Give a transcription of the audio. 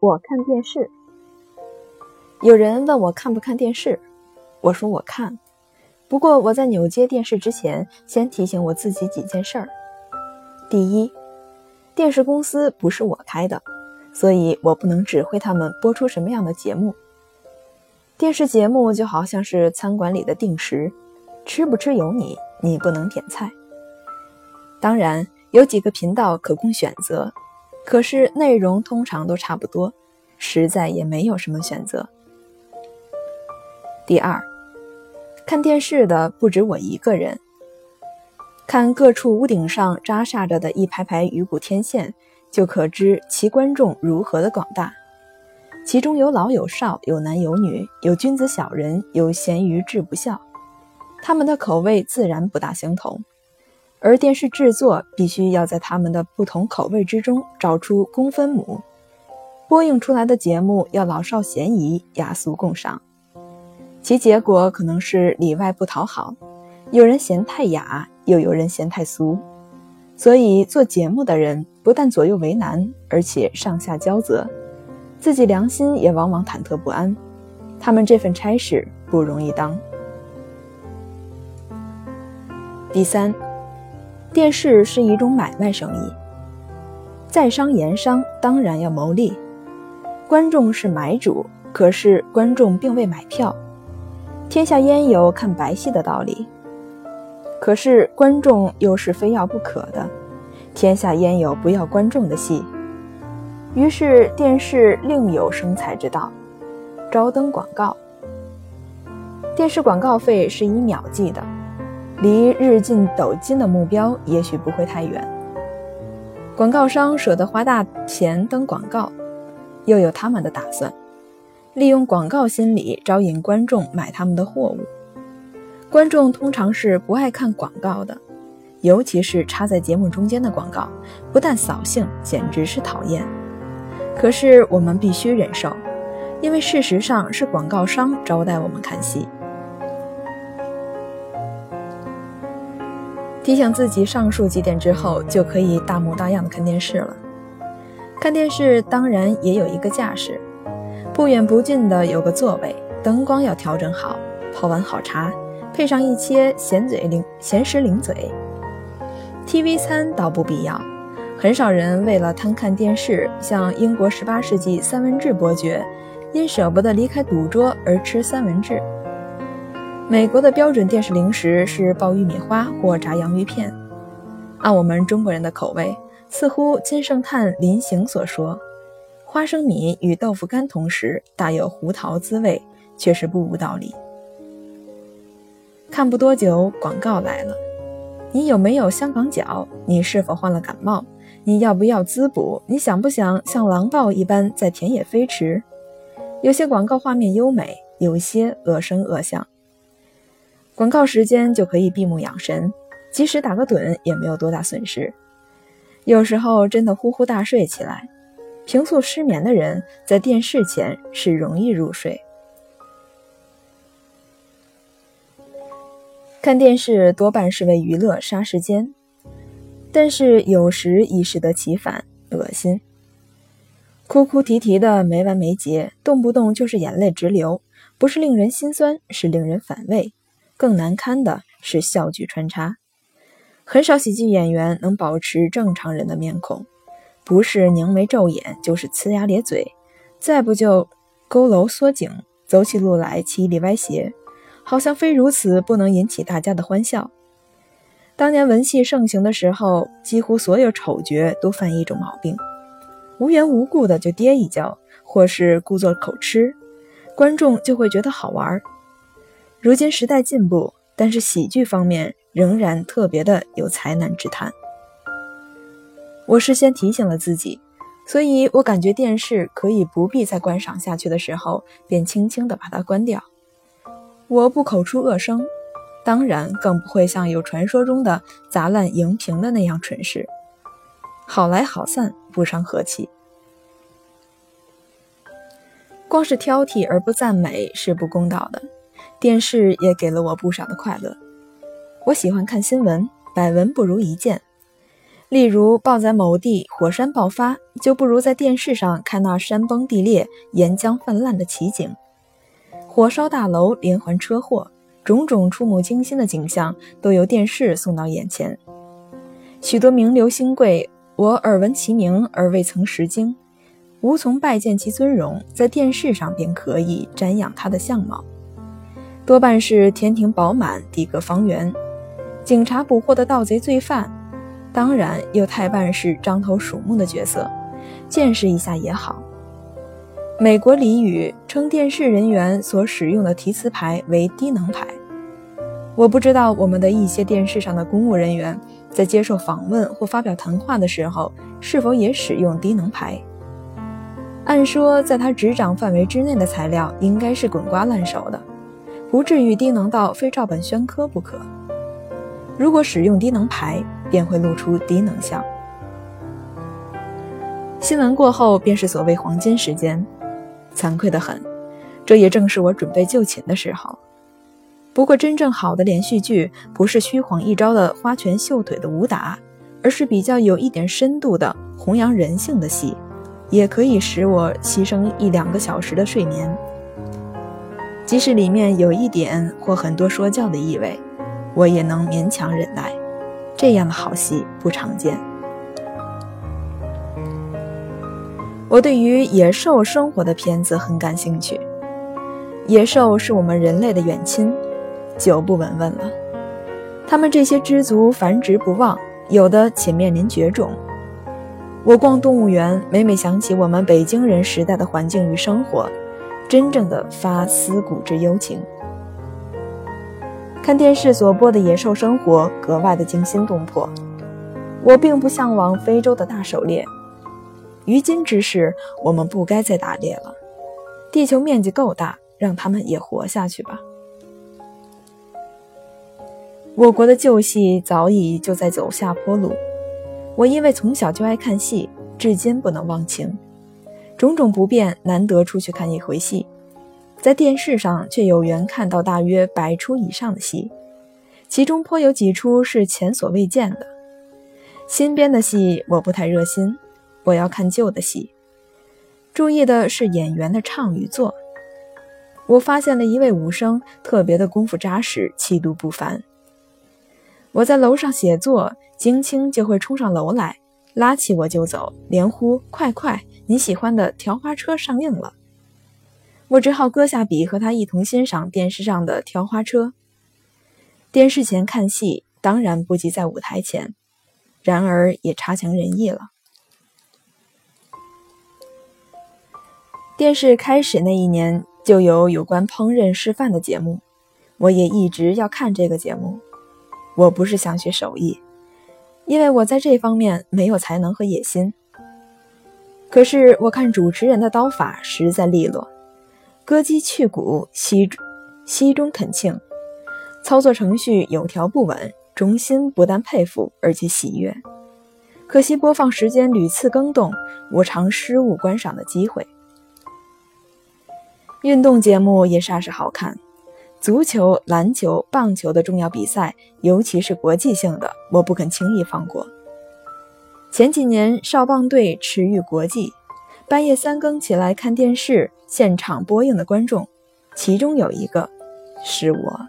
我看电视。有人问我看不看电视，我说我看。不过我在扭接电视之前，先提醒我自己几件事儿。第一，电视公司不是我开的，所以我不能指挥他们播出什么样的节目。电视节目就好像是餐馆里的定时，吃不吃由你，你不能点菜。当然，有几个频道可供选择，可是内容通常都差不多，实在也没有什么选择。第二，看电视的不止我一个人。看各处屋顶上扎煞着的一排排鱼骨天线，就可知其观众如何的广大。其中有老有少，有男有女，有君子小人，有咸鱼志不孝，他们的口味自然不大相同。而电视制作必须要在他们的不同口味之中找出公分母，播映出来的节目要老少咸宜，雅俗共赏。其结果可能是里外不讨好，有人嫌太雅，又有人嫌太俗。所以做节目的人不但左右为难，而且上下交责。自己良心也往往忐忑不安，他们这份差事不容易当。第三，电视是一种买卖生意，在商言商当然要牟利。观众是买主，可是观众并未买票。天下焉有看白戏的道理？可是观众又是非要不可的。天下焉有不要观众的戏？于是电视另有生财之道，招登广告。电视广告费是以秒计的，离日进斗金的目标也许不会太远。广告商舍得花大钱登广告，又有他们的打算，利用广告心理招引观众买他们的货物。观众通常是不爱看广告的，尤其是插在节目中间的广告，不但扫兴，简直是讨厌。可是我们必须忍受，因为事实上是广告商招待我们看戏。提醒自己上述几点之后，就可以大模大样的看电视了。看电视当然也有一个架势，不远不近的有个座位，灯光要调整好，泡碗好茶，配上一些咸嘴零咸食零嘴。TV 餐倒不必要。很少人为了贪看电视，像英国十八世纪三文治伯爵，因舍不得离开赌桌而吃三文治。美国的标准电视零食是爆玉米花或炸洋芋片。按我们中国人的口味，似乎金圣叹临行所说：“花生米与豆腐干同时，大有胡桃滋味，却是不无道理。”看不多久，广告来了：“你有没有香港脚？你是否患了感冒？”你要不要滋补？你想不想像狼豹一般在田野飞驰？有些广告画面优美，有些恶声恶相。广告时间就可以闭目养神，即使打个盹也没有多大损失。有时候真的呼呼大睡起来，平素失眠的人在电视前是容易入睡。看电视多半是为娱乐杀时间。但是有时亦适得其反，恶心。哭哭啼啼的没完没节，动不动就是眼泪直流，不是令人心酸，是令人反胃。更难堪的是笑剧穿插，很少喜剧演员能保持正常人的面孔，不是凝眉皱眼，就是呲牙咧嘴，再不就佝偻缩颈，走起路来七里歪斜，好像非如此不能引起大家的欢笑。当年文戏盛行的时候，几乎所有丑角都犯一种毛病，无缘无故的就跌一跤，或是故作口吃，观众就会觉得好玩。如今时代进步，但是喜剧方面仍然特别的有才难之谈。我事先提醒了自己，所以我感觉电视可以不必再观赏下去的时候，便轻轻的把它关掉。我不口出恶声。当然，更不会像有传说中的砸烂荧屏的那样蠢事。好来好散，不伤和气。光是挑剔而不赞美是不公道的。电视也给了我不少的快乐。我喜欢看新闻，百闻不如一见。例如，报在某地火山爆发，就不如在电视上看那山崩地裂、岩浆泛滥的奇景；火烧大楼、连环车祸，种种触目惊心的景象都由电视送到眼前。许多名流新贵，我耳闻其名而未曾识经，无从拜见其尊容，在电视上便可以瞻仰他的相貌。多半是天庭饱满、地阁方圆，警察捕获的盗贼罪犯，当然又太半是獐头鼠目的角色，见识一下也好。美国俚语称电视人员所使用的提词牌为低能牌。我不知道我们的一些电视上的公务人员在接受访问或发表谈话的时候，是否也使用低能牌。按说，在他执掌范围之内的材料应该是滚瓜烂熟的。不至于低能到非照本宣科不可。如果使用低能牌，便会露出低能相。新闻过后便是所谓黄金时间，惭愧得很，这也正是我准备就寝的时候。不过，真正好的连续剧不是虚晃一招的花拳绣腿的武打，而是比较有一点深度的弘扬人性的戏，也可以使我牺牲一两个小时的睡眠。即使里面有一点或很多说教的意味，我也能勉强忍耐。这样的好戏不常见。我对于野兽生活的片子很感兴趣。野兽是我们人类的远亲，久不闻问了。他们这些知足繁殖不旺，有的且面临绝种。我逛动物园，每每想起我们北京人时代的环境与生活。真正的发思古之幽情。看电视所播的野兽生活格外的惊心动魄。我并不向往非洲的大狩猎。于今之世，我们不该再打猎了。地球面积够大，让他们也活下去吧。我国的旧戏早已就在走下坡路。我因为从小就爱看戏，至今不能忘情。种种不便，难得出去看一回戏，在电视上却有缘看到大约百出以上的戏，其中颇有几出是前所未见的。新编的戏我不太热心，我要看旧的戏。注意的是演员的唱与做。我发现了一位武生，特别的功夫扎实，气度不凡。我在楼上写作，金青就会冲上楼来，拉起我就走，连呼快快。你喜欢的条花车上映了，我只好搁下笔和他一同欣赏电视上的条花车。电视前看戏当然不及在舞台前，然而也差强人意了。电视开始那一年就有有关烹饪示范的节目，我也一直要看这个节目。我不是想学手艺，因为我在这方面没有才能和野心。可是我看主持人的刀法实在利落，割鸡去骨，息息中恳庆，操作程序有条不紊，中心不但佩服，而且喜悦。可惜播放时间屡次更动，我常失误观赏的机会。运动节目也煞是好看，足球、篮球、棒球的重要比赛，尤其是国际性的，我不肯轻易放过。前几年少棒队驰誉国际，半夜三更起来看电视现场播映的观众，其中有一个是我。